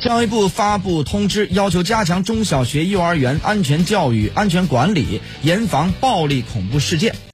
教育部发布通知要求加强中小学幼儿园安全教育安全管理严防暴力恐怖事件。